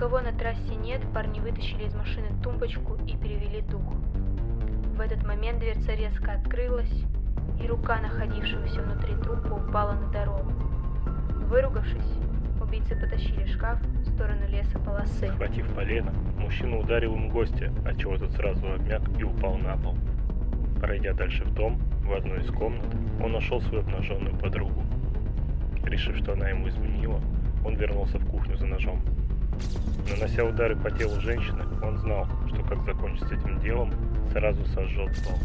Никого на трассе нет, парни вытащили из машины тумбочку и перевели дух. В этот момент дверца резко открылась, и рука находившегося внутри трупа упала на дорогу. Выругавшись, убийцы потащили шкаф в сторону леса полосы. Схватив полено, мужчина ударил им гостя, отчего тот сразу обмяк и упал на пол. Пройдя дальше в дом, в одной из комнат, он нашел свою обнаженную подругу. Решив, что она ему изменила, он вернулся в кухню за ножом. Нанося удары по телу женщины, он знал, что как закончить с этим делом, сразу сожжет дом.